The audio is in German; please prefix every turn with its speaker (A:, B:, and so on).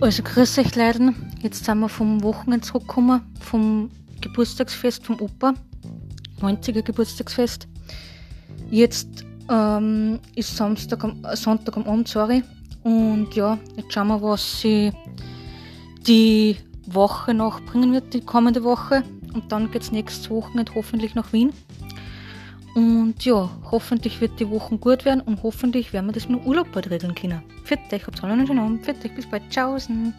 A: Also grüß euch Leiden. Jetzt sind wir vom Wochenende zurückgekommen, vom Geburtstagsfest vom Opa. 90er Geburtstagsfest. Jetzt ähm, ist Samstag am, äh, Sonntag am Abend, sorry. Und ja, jetzt schauen wir, was sie die Woche noch bringen wird, die kommende Woche. Und dann geht es nächstes Wochenende hoffentlich nach Wien. Und ja, hoffentlich wird die Woche gut werden und hoffentlich werden wir das mit dem Urlaub bald regeln können. Für euch, habt alle einen schönen Abend. Für euch, bis bald. Tschaußen.